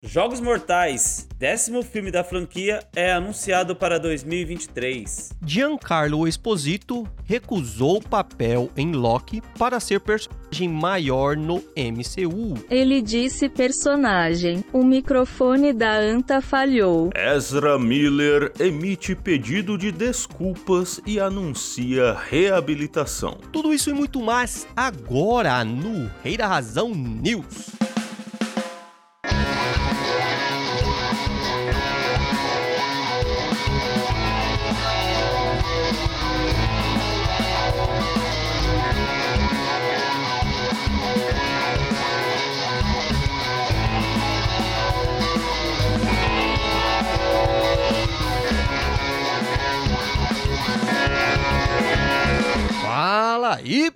Jogos Mortais, décimo filme da franquia, é anunciado para 2023. Giancarlo Esposito recusou o papel em Loki para ser personagem maior no MCU. Ele disse personagem. O microfone da Anta falhou. Ezra Miller emite pedido de desculpas e anuncia reabilitação. Tudo isso e muito mais agora no Rei da Razão News.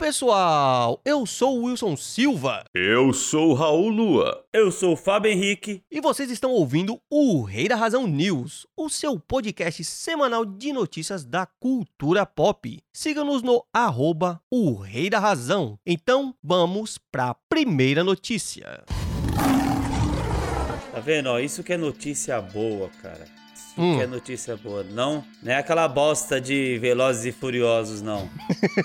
Pessoal! Eu sou o Wilson Silva Eu sou Raul Lua. Eu sou o Fábio Henrique. e vocês estão ouvindo o Rei da Razão News, o seu podcast semanal de notícias da cultura pop. Siga-nos no arroba o Rei da Razão. Então, vamos pra primeira notícia. Tá vendo? Ó, isso que é notícia boa, cara. Hum. que é notícia boa. Não, não é aquela bosta de Velozes e Furiosos, não.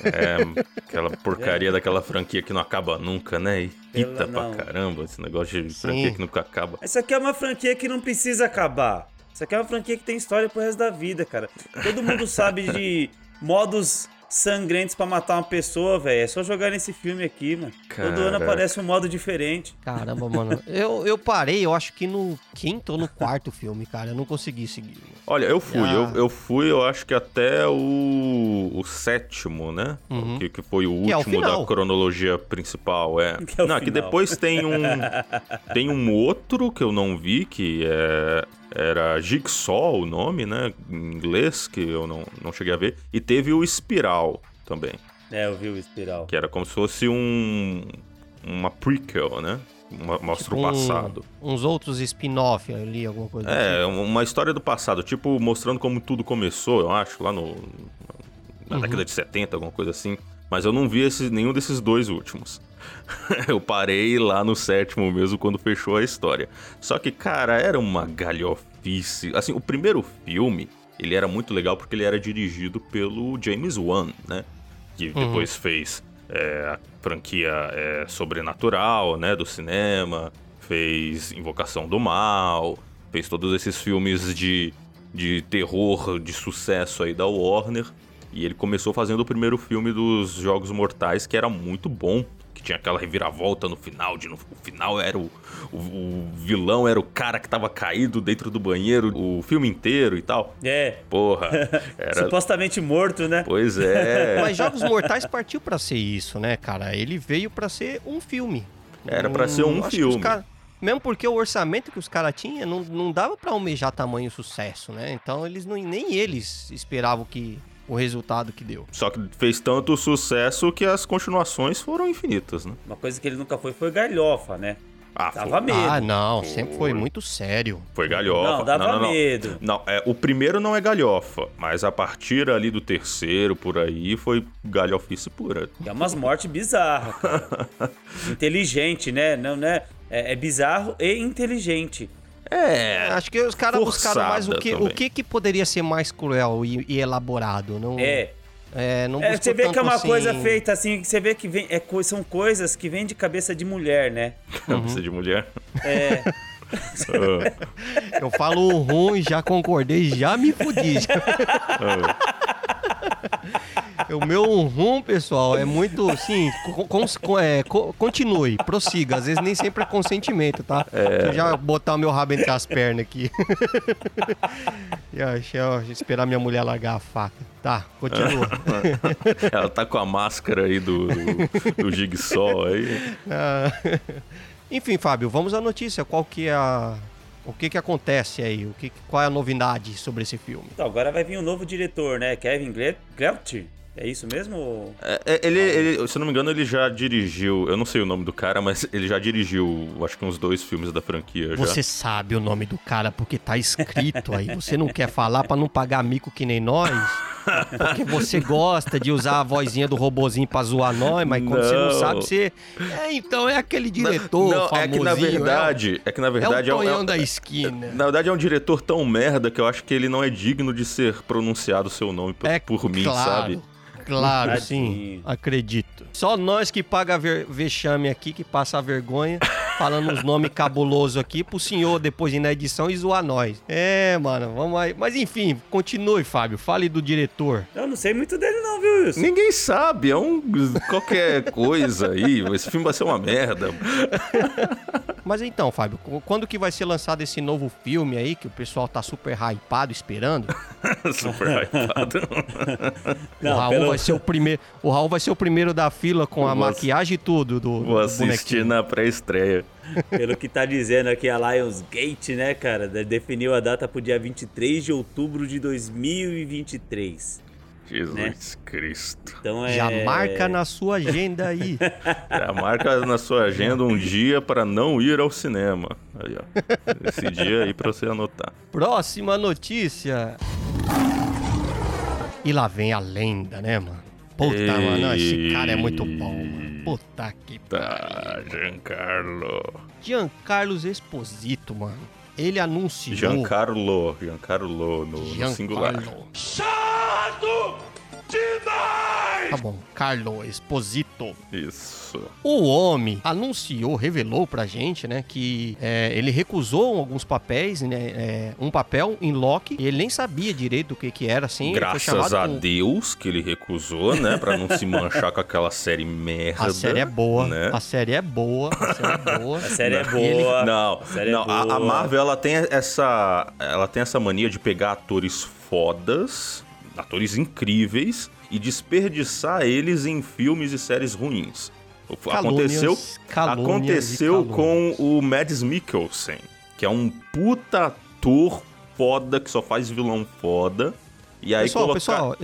É, aquela porcaria daquela franquia que não acaba nunca, né? Irrita Pela- pra não. caramba esse negócio de Sim. franquia que nunca acaba. Essa aqui é uma franquia que não precisa acabar. Isso aqui é uma franquia que tem história pro resto da vida, cara. Todo mundo sabe de modos sangrentos pra matar uma pessoa, velho. É só jogar nesse filme aqui, mano. Todo ano aparece um modo diferente. Caramba, mano. Eu, eu parei, eu acho que no quinto ou no quarto filme, cara. Eu não consegui seguir. Olha, eu fui, Ah. eu, eu fui, eu acho que até o, o sétimo, né? Uhum. Que, que foi o Que é o último da cronologia principal, é. Que é o não, que final. depois tem um tem um outro que eu não vi, que é era Jigsaw o nome, né? Em inglês, que eu não, não cheguei a ver. E teve o Espiral também, É, eu vi o Espiral. que era como se fosse um uma prequel, né? Mostra o Um- passado. uns outros spin-off ali, alguma coisa É, uma história do passado, tipo, mostrando como tudo começou, eu acho, lá no. Na Uhum. década de 70, alguma coisa assim. Mas eu não vi esse, nenhum desses dois últimos. eu parei lá no sétimo mesmo, quando fechou a história. Só que, cara, era uma galhofice. Assim, o primeiro filme, ele era muito legal porque ele era dirigido pelo James Wan, né? Que depois fez é, a franquia é, Sobrenatural, né? Do cinema. Fez Invocação do Mal. Fez todos esses filmes de, de terror de sucesso aí da Warner. E ele começou fazendo o primeiro filme dos Jogos Mortais, que era muito bom. Tinha aquela reviravolta no final. De, no, o final era o, o, o vilão, era o cara que tava caído dentro do banheiro o filme inteiro e tal. É, Porra, era. supostamente morto, né? Pois é. Mas Jogos Mortais partiu pra ser isso, né, cara? Ele veio pra ser um filme. Era pra ser um acho que filme. Mesmo porque o orçamento que os caras tinham não, não dava pra almejar tamanho sucesso, né? Então eles não, nem eles esperavam que o resultado que deu. Só que fez tanto sucesso que as continuações foram infinitas, né? Uma coisa que ele nunca foi foi galhofa, né? Ah, Dava foi, medo. Ah, não, sempre foi Foi. muito sério. foi galhofa. Não, dava não, não, não. medo. Não, é, o primeiro não é galhofa, mas a partir ali do terceiro, por aí, foi galhofice pura. É umas mortes bizarras, cara. Inteligente, né? Não, né? É, é bizarro e inteligente. É, Acho que os caras buscaram mais o que, o que, que poderia ser mais cruel e, e elaborado. Não, É. é, não É, você vê que é uma assim- coisa feita assim, que você vê que vem, é, são coisas que vêm de cabeça de mulher, né? cabeça de mulher. É. Ah, Eu falo ruim, já concordei, já me fudi. o meu rum, pessoal, é muito assim. con- é, co- continue, prossiga. Às vezes nem sempre é consentimento, tá? Deixa eu já botar o meu rabo entre as pernas aqui. e, ó, deixa eu esperar minha mulher largar a faca. Tá, continua. ela tá com a máscara aí do, do, do Jigsaw aí. Ah, Enfim, Fábio, vamos à notícia. Qual que é a. O que que acontece aí? O que, qual é a novidade sobre esse filme? Então, agora vai vir um novo diretor, né? Kevin Gle- Glept. É isso mesmo? É, é, ele, ele, se eu não me engano, ele já dirigiu. Eu não sei o nome do cara, mas ele já dirigiu, acho que uns dois filmes da franquia já. Você sabe o nome do cara porque tá escrito aí. Você não quer falar pra não pagar mico que nem nós? Porque você gosta de usar a vozinha do robozinho pra zoar nós, mas quando você não Não. sabe, você. É, então é aquele diretor. Não, é que na famosinho, verdade, é, que na É o, verdade é é, o um- Tonhão é- da esquina. na verdade é um diretor tão merda que eu acho que ele não é digno de ser pronunciado o seu nome por, É por mim, claro, sabe? Claro, Tadinho. sim. Acredito. Só nós que paga ver- vexame aqui, que passa a vergonha, falando uns nomes cabulosos aqui pro senhor depois ir na edição e zoar nós. É, mano, vamos aí. Mas enfim, continue, Fábio. Fale do diretor. Eu não sei muito dele não, viu, Wilson? Ninguém sabe, é um qualquer coisa aí. Esse filme vai ser uma merda. Mas então, Fábio, qu- quando que vai ser lançado esse novo filme aí, que o pessoal tá super hypado esperando? Super hypado. o Raul pelo- vai ser o primeiro. O Raul vai ser o primeiro da fila com a Vou maquiagem e tudo do, Vou do assistir bonequinho. na pré-estreia. Pelo que tá dizendo aqui a Lionsgate, né, cara? de- Definiu a data pro dia 23 de outubro de 2023. Jesus Né? Cristo. Então é. Já marca na sua agenda aí. Já marca na sua agenda um dia para não ir ao cinema. Aí, ó. Esse dia aí pra você anotar. Próxima notícia. E lá vem a lenda, né, mano? Puta, Ei. mano, esse cara é muito bom, mano. Puta que Tá, Giancarlo. Giancarlo Esposito, mano. Ele anunciou. Giancarlo. Giancarlo no, no singular. Giancarlo. Tá bom, Carlo Esposito. Isso. O homem anunciou, revelou pra gente, né, que é, ele recusou alguns papéis, né, é, um papel em Loki, e ele nem sabia direito do que que era, assim. Graças a com- Deus que ele recusou, né? Pra não se manchar com aquela série merda. A série é boa, né? a série é boa, a série é boa. A série é ele- boa. Não, a é não a, a. Marvel ela tem essa ela tem essa mania de pegar atores fodas, atores incríveis e desperdiçar eles em filmes e séries ruins. Aconteceu, Calúnias, calúnias aconteceu com o Mads Mikkelsen, que é um puta ator foda que só faz vilão foda. E aí Pessoal, pessoal,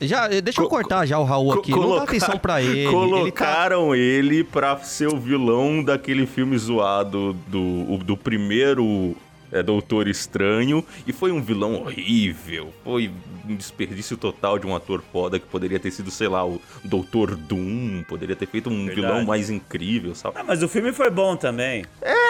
já, deixa eu Co- cortar já o Raul aqui. Não dá atenção pra ele. Ele tá... Colocaram ele, pra ser o vilão daquele filme zoado do, do primeiro é, Doutor Estranho. E foi um vilão horrível. Foi um desperdício total de um ator foda que poderia ter sido, sei lá, o Doutor Doom. Poderia ter feito um Verdade. vilão mais incrível, sabe? Ah, mas o filme foi bom também.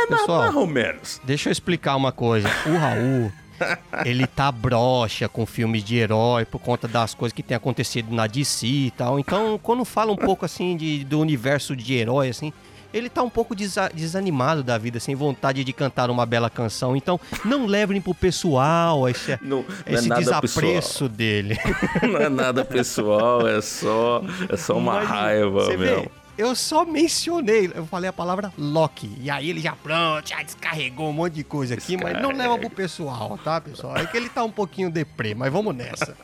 Pessoal, Mais ou menos. Deixa eu explicar uma coisa. O Raul, ele tá broxa com filmes de herói por conta das coisas que tem acontecido na DC e tal. Então, quando fala um pouco assim de, do universo de herói, assim, ele tá um pouco desa- desanimado da vida, sem vontade de cantar uma bela canção. Então, não levem pro pessoal esse, Não, não é esse nada desapreço dele. pessoal. Não é nada pessoal, é só, é só uma Mas, raiva você vê, mesmo. Eu só mencionei, eu falei a palavra Loki. E aí ele já pronto, já descarregou um monte de coisa aqui, mas não leva pro pessoal, tá, pessoal? É que ele tá um pouquinho deprê, mas vamos nessa.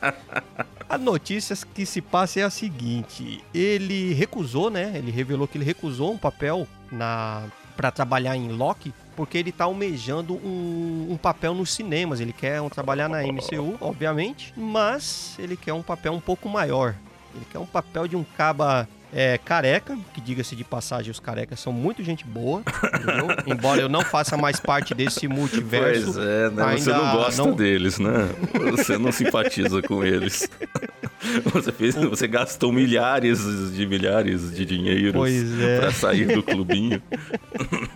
A notícia que se passa é a seguinte: ele recusou, né? Ele revelou que ele recusou um papel na para trabalhar em Loki, porque ele tá almejando um, um papel nos cinemas. Ele quer um- trabalhar na MCU, obviamente, mas ele quer um papel um pouco maior. Ele quer um papel de um caba é, careca, que diga-se de passagem, os carecas são muito gente boa, entendeu? Embora eu não faça mais parte desse multiverso. Pois é, né? Você ainda não gosta não- deles, né? Você não simpatiza com eles. Você, fez, você gastou milhares de milhares de dinheiros é. pra sair do clubinho.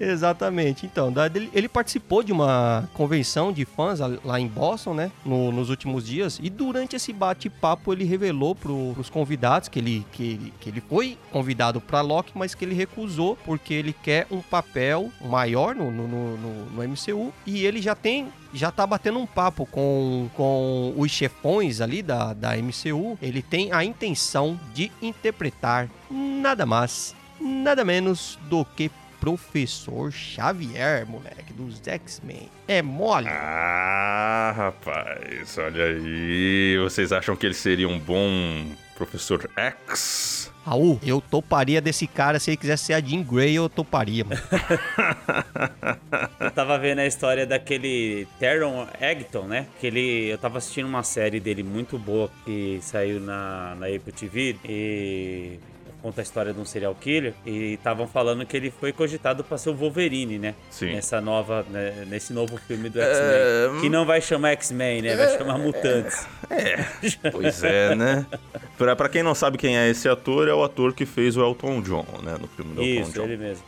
Exatamente. Então, ele, participou de uma convenção de fãs lá em Boston, né? no- nos últimos dias. E durante esse bate-papo, ele revelou pro, pros convidados que ele, que, ele, que ele foi convidado pra Loki, mas que ele recusou porque ele quer um papel maior no, no, no- no MCU. E ele já tem. Já tá batendo um papo com, com os chefões ali da, da MCU. Ele tem a intenção de interpretar nada mais, nada menos do que Professor Xavier, moleque, dos X-Men. É mole? Ah, rapaz, olha aí. Vocês acham que ele seria um bom Professor X? Raul, eu toparia desse cara. Se ele quisesse ser a Jean Grey, eu toparia, mano. Eu tava vendo a história daquele Teron Egerton, né? Que ele. Eu tava assistindo uma série dele muito boa que saiu na, na Apple TV. E. conta a história de um serial killer e estavam falando que ele foi cogitado para ser o Wolverine, né? Sim. Nessa nova, né, nesse novo filme do É, X-Men, que não vai chamar X-Men, né? Vai chamar Mutantes. Pois é, né? Pra, pra quem não sabe quem é esse ator, é o ator que fez o Elton John, né? No filme do Elton Isso, John. ele mesmo.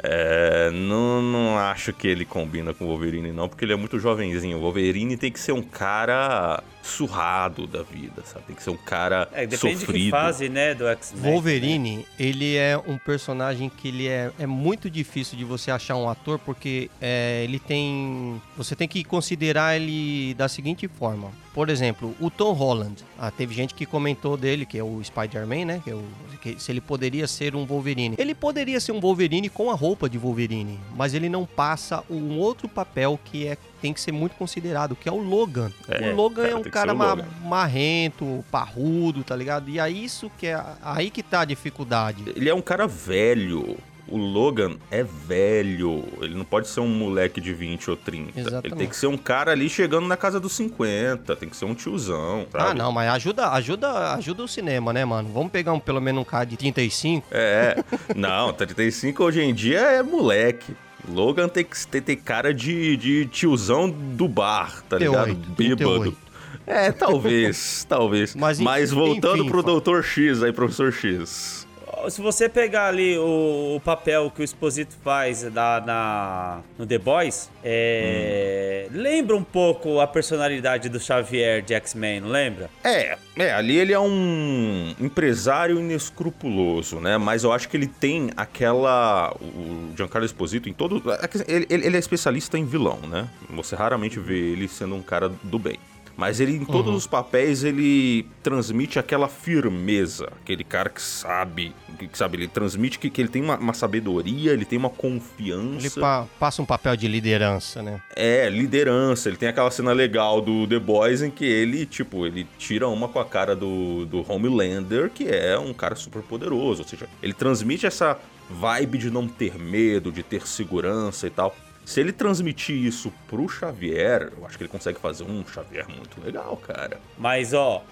É, não, não acho que ele combina com o Wolverine, não, porque ele é muito jovenzinho. O Wolverine tem que ser um cara surrado da vida, sabe? Tem que ser um cara É, depende de sofrido. que fase, né, do X-Men. Wolverine, ele é um personagem que ele é, é muito difícil de você achar um ator, porque é, ele tem. Você tem que considerar ele da seguinte forma. Por exemplo, o Tom Holland. Ah, teve gente que comentou dele, que é o Spider-Man, né? Que é o, que se ele poderia ser um Wolverine. Ele poderia ser um Wolverine com a roupa de Wolverine, mas ele não passa um outro papel que é tem que ser muito considerado, que é o Logan. É, o Logan cara, é um cara ma- Logan. marrento, parrudo, tá ligado? E é isso que é aí que tá a dificuldade. Ele é um cara velho. O Logan é velho. Ele não pode ser um moleque de 20 ou 30. Ele Exatamente. tem que ser um cara ali chegando na casa dos 50. Tem que ser um tiozão, sabe? Ah, não, mas ajuda, ajuda, ajuda o cinema, né, mano? Vamos pegar um, pelo menos um cara de 35. É. Não, 35 hoje em dia é moleque. Logan tem que ter, cara de, de tiozão do bar, tá ligado? 38, Bêbado. 38. É, talvez, talvez. Mas, Mas, enfim, voltando enfim, pro Dr. X aí, professor X. Se você pegar ali o, o papel que o Exposito faz da, na, no The Boys, é, lembra um pouco a personalidade do Xavier de X-Men, não lembra? É, é, ali ele é um empresário inescrupuloso, né? Mas eu acho que ele tem aquela. O Giancarlo Esposito em todo. Ele, ele- ele é especialista em vilão, né? Você raramente vê ele sendo um cara do bem. Mas ele, em todos os papéis, ele transmite aquela firmeza. Aquele cara que sabe. Que, sabe, ele transmite que, que ele tem uma, uma sabedoria, ele tem uma confiança. Ele pa- passa um papel de liderança, né? É, liderança. Ele tem aquela cena legal do The Boys em que ele, tipo, ele tira uma com a cara do, do Homelander, que é um cara super poderoso. Ou seja, ele transmite essa vibe de não ter medo, de ter segurança e tal. Se ele transmitir isso pro Xavier, eu acho que ele consegue fazer um Xavier muito legal, cara. Mas, ó,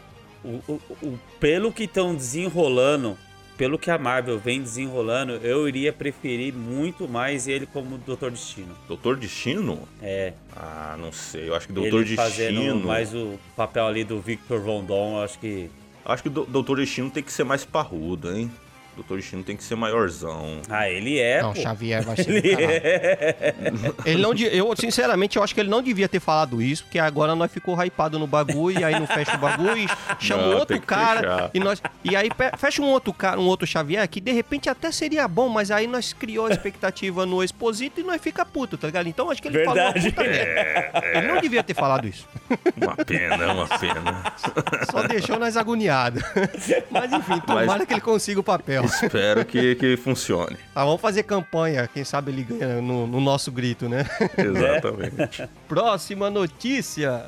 o, o- o- pelo que estão desenrolando, pelo que a Marvel vem desenrolando, eu iria preferir muito mais ele como Doutor Destino. Doutor Destino? É, Ah, não sei. Eu acho que Doutor ele fazendo Destino. mais o papel ali do Victor Von Doom, eu acho que... Acho que o Do- Doutor Destino tem que ser mais parrudo, hein? Doutor Destino tem que ser maiorzão. Ah, ele é, não, pô. Xavier vai ser. Ele é. Ele não, de- eu, sinceramente, eu acho que ele não devia ter falado isso, porque agora nós ficou hypado no bagulho, e aí não fecha o bagulho, e chama Não, outro cara, fechar. e nós. E aí fecha um outro cara, um outro Xavier, que de repente até seria bom, mas aí nós criou a expectativa no Exposito e nós fica puto, tá ligado? Então acho que ele Verdade. falou uma puta merda. Ele não devia ter falado isso. Uma pena, uma pena. Só deixou nós agoniados. Mas enfim, tomara Mas- que ele consiga o papel. Espero que, que funcione. Ah, vamos fazer campanha, quem sabe ele ganha no, no nosso grito, né? Exatamente. Próxima notícia.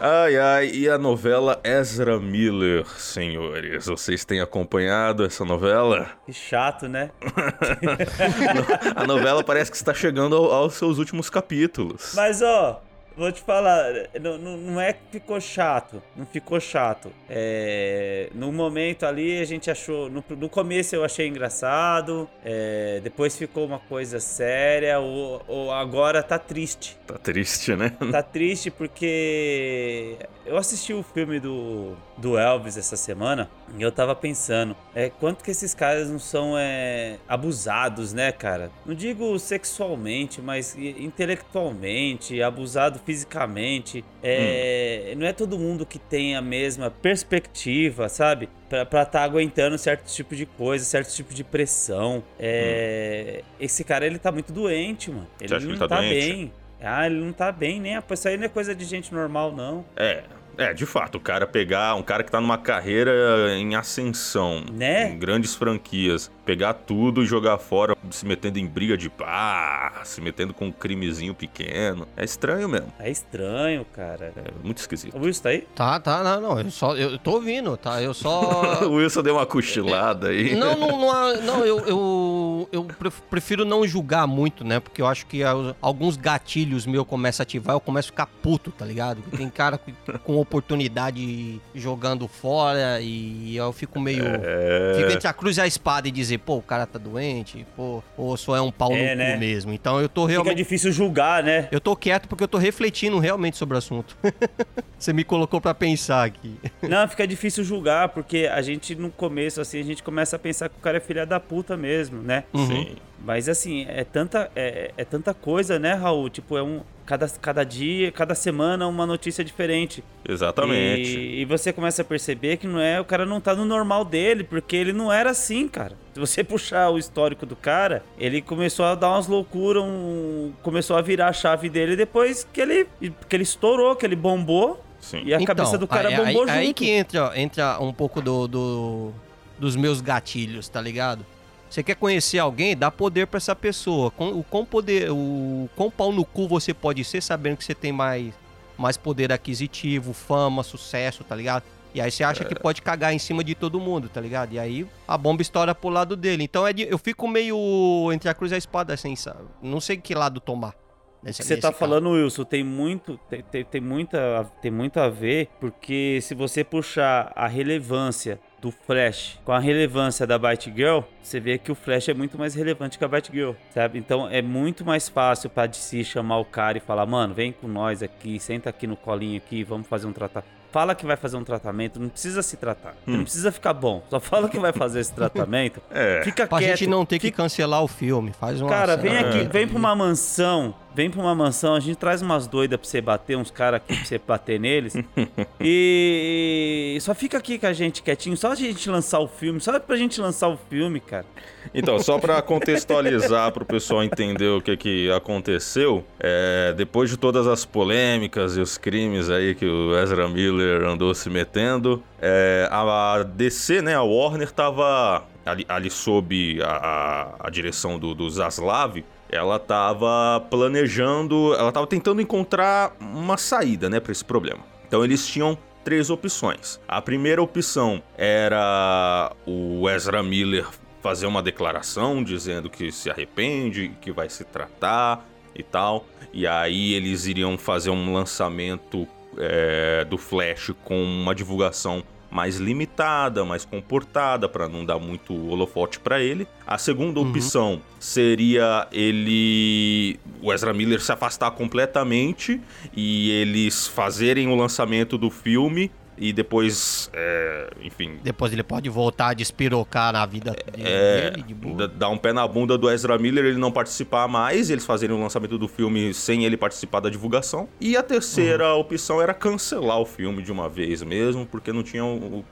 Ai, ai, e a novela Ezra Miller, senhores? Vocês têm acompanhado essa novela? Que chato, né? A novela parece que está chegando ao- aos seus últimos capítulos. Mas, ó, vou te falar, não, não, é que ficou chato, não ficou chato. É, no momento ali a gente achou, no, no começo eu achei engraçado, é, depois ficou uma coisa séria, ou, ou agora tá triste. Tá triste, né? Tá triste porque eu assisti o filme do, do Elvis essa semana e eu tava pensando, é, quanto que esses caras não são é, abusados, né, cara? Não digo sexualmente, mas intelectualmente, abusado fisicamente. É, Não é todo mundo que tem a mesma perspectiva, sabe? Pra, pra tá aguentando certo tipo de coisa, certo tipo de pressão. É, Esse cara, ele tá muito doente, mano. Ele não ele tá tá bem. Ah, ele não tá bem, né? Isso aí não é coisa de gente normal, não. É, é, de fato, o cara pegar um cara que tá numa carreira em ascensão, Né? em grandes franquias, pegar tudo e jogar fora, se metendo em briga de pá, se metendo com um crimezinho pequeno. É estranho mesmo. É estranho, cara. É muito esquisito. O Wilson tá aí? Tá, tá, não, não, eu só, eu tô ouvindo, tá? Eu só... o Wilson deu uma cochilada aí. Não, não, não, não, eu, eu, eu, eu prefiro não julgar muito, né? Porque eu acho que alguns gatilhos meus começam a ativar, eu começo a ficar puto, tá ligado? Tem cara com oportunidade jogando fora e eu fico meio. É... Fico entre a cruz e a espada e dizer, pô, o cara tá doente, pô, ou só é um pau é, no né? cu mesmo. Então eu tô realmente. Fica difícil julgar, né? Eu tô quieto porque eu tô refletindo realmente sobre o assunto. Você me colocou para pensar aqui. Não, fica difícil julgar, porque a gente no começo, assim, a gente começa a pensar que o cara é filha da puta mesmo, né? Uhum. Sim. Mas assim, é tanta, é, é tanta coisa, né, Raul? Tipo, é um. Cada, cada dia, cada semana, uma notícia diferente. Exatamente. E, e, você começa a perceber que não é. O cara não tá no normal dele, porque ele não era assim, cara. Se você puxar o histórico do cara, ele começou a dar umas loucuras, um, começou a virar a chave dele depois que ele, que ele estourou, que ele bombou. Sim. E a então, cabeça do cara aí, bombou aí, junto. Aí que entra, entra um pouco do, do, dos meus gatilhos, tá ligado? Você quer conhecer alguém, dá poder para essa pessoa. O quão poder, o quão pau no cu você pode ser sabendo que você tem mais, mais poder aquisitivo, fama, sucesso, tá ligado? E aí você acha é. que pode cagar em cima de todo mundo, tá ligado? E aí a bomba estoura pro lado dele. Então é de, eu fico meio entre a cruz e a espada, assim, sabe? Não sei que lado tomar. Nesse, você tá falando, Wilson, tem muito, tem, tem, tem, muita, tem muito a ver, porque se você puxar a relevância do Flash com a relevância da Batgirl, você vê que o Flash é muito mais relevante que a Batgirl, sabe? Então é muito mais fácil para DC chamar o cara e falar, mano, vem com nós aqui, senta aqui no colinho aqui, vamos fazer um tratamento. Fala que vai fazer um tratamento, não precisa se tratar. Hum. Não precisa ficar bom. Só fala que vai fazer esse tratamento. é. Fica pra quieto. Pra gente não ter fica... que cancelar o filme. Faz uma Cara, vem aqui, vem pra uma mansão vem pra uma mansão, a gente traz umas doidas pra você bater, uns caras aqui pra você bater neles. e só fica aqui com a gente quietinho, só a gente lançar o filme, só pra gente lançar o filme, cara. Então, só pra contextualizar pro pessoal entender o que que aconteceu, é, depois de todas as polêmicas e os crimes aí que o Ezra Miller andou se metendo, é, a DC, né, a Warner tava ali, ali sob a, a, a direção do, do Zaslav, ela estava planejando, ela estava tentando encontrar uma saída, né, para esse problema. Então eles tinham três opções. A primeira opção era o Ezra Miller fazer uma declaração dizendo que se arrepende, que vai se tratar e tal. E aí eles iriam fazer um lançamento é, do Flash com uma divulgação mais limitada, mais comportada, para não dar muito holofote para ele. A segunda uhum. opção seria ele, o Ezra Miller se afastar completamente e eles fazerem o lançamento do filme e depois, é, enfim. Depois ele pode voltar a despirocar na vida é, dele, de boa. Dar um pé na bunda do Ezra Miller, ele não participar mais, eles fazerem o lançamento do filme sem ele participar da divulgação. E a terceira uhum. opção era cancelar o filme de uma vez mesmo, porque não tinha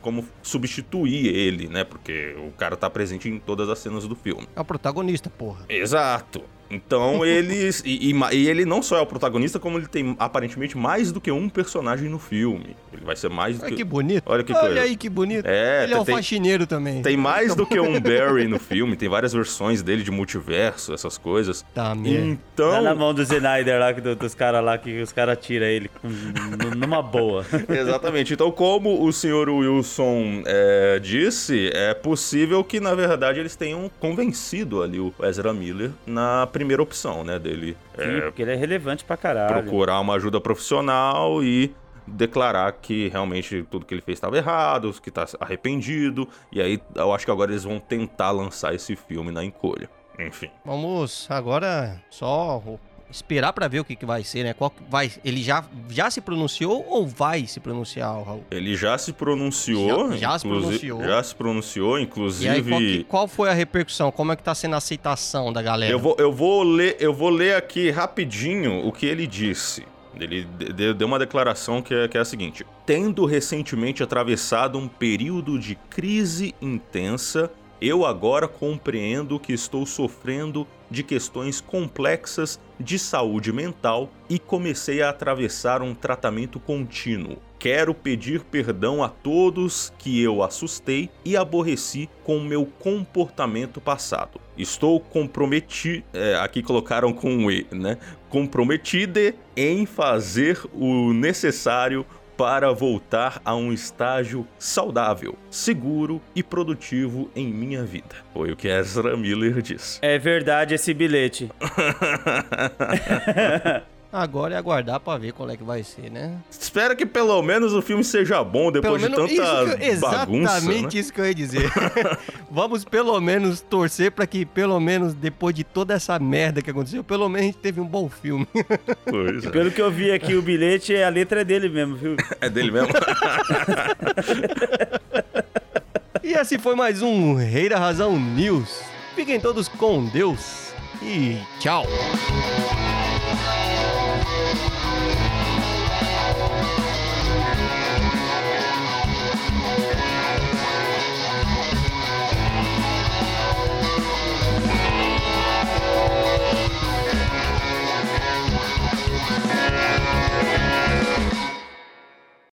como substituir ele, né? Porque o cara tá presente em todas as cenas do filme. É o protagonista, porra. Exato. Então eles. E, e, e, ele não só é o protagonista, como ele tem aparentemente mais do que um personagem no filme. Ele vai ser mais do Olha que. que bonito. Olha que Olha coisa. aí que bonito. É, ele é o faxineiro também. Tem mais do que um Barry no filme, tem várias versões dele de multiverso, essas coisas. Tá mesmo. Então. Tá na mão do Snyder lá, do, dos caras lá, que os caras tiram ele numa boa. Exatamente. Então, como o senhor Wilson é, disse, é possível que, na verdade, eles tenham convencido ali o Ezra Miller na primeira primeira opção, né, dele. Sim, é, porque ele é relevante pra caralho. Procurar uma ajuda profissional e declarar que realmente tudo que ele fez estava errado, que tá arrependido. E aí eu acho que agora eles vão tentar lançar esse filme na encolha. Enfim. Vamos agora só esperar para ver o que, que vai ser, né? Qual vai, ele já, já se pronunciou ou vai se pronunciar, Raul? Ele já se pronunciou. Já, já se pronunciou. Já se pronunciou, inclusive. E aí, qual, que, qual, foi a repercussão? Como é que tá sendo a aceitação da galera? Eu vou, eu vou ler, eu vou ler aqui rapidinho o que ele disse. Ele deu uma declaração que é, que é a seguinte: Tendo recentemente atravessado um período de crise intensa, eu agora compreendo que estou sofrendo de questões complexas de saúde mental e comecei a atravessar um tratamento contínuo. Quero pedir perdão a todos que eu assustei e aborreci com meu comportamento passado. Estou comprometido, é, aqui colocaram com um E, né? Comprometida em fazer o necessário para voltar a um estágio saudável, seguro e produtivo em minha vida. Foi o que Ezra Miller disse. É verdade esse bilhete. Agora é aguardar pra ver qual é que vai ser, né? Espero que pelo menos o filme seja bom depois de tanta isso que, bagunça. Exatamente né? isso que eu ia dizer. Vamos pelo menos torcer pra que, pelo menos, depois de toda essa merda que aconteceu, pelo menos a gente teve um bom filme. Pois é. Pelo que eu vi aqui, o bilhete, a letra é dele mesmo, viu? É dele mesmo? e assim foi mais um Rei da Razão News. Fiquem todos com Deus e tchau.